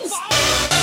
violence?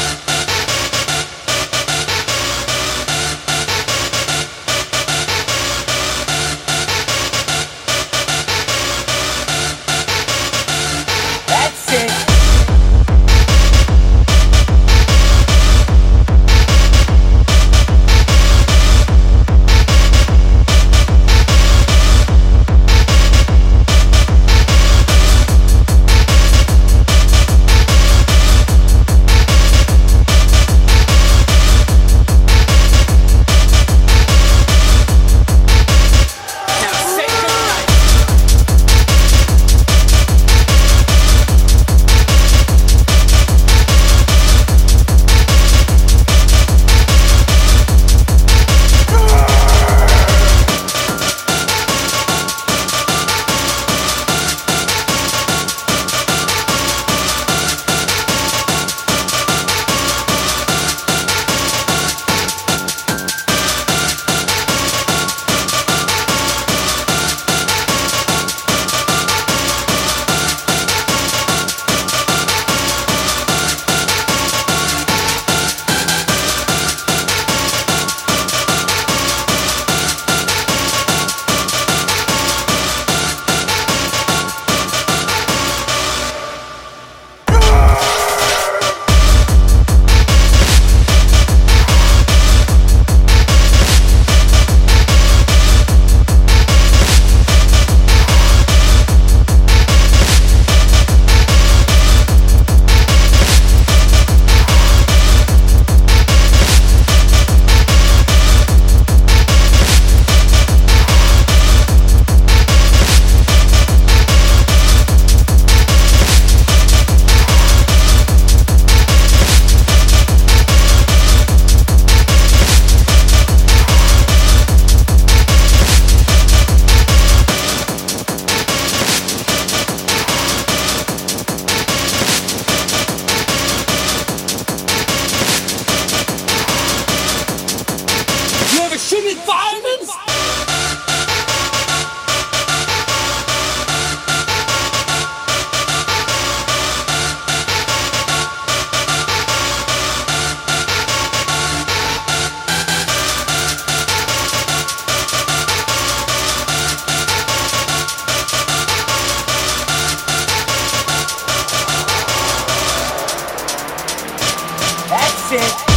That's it.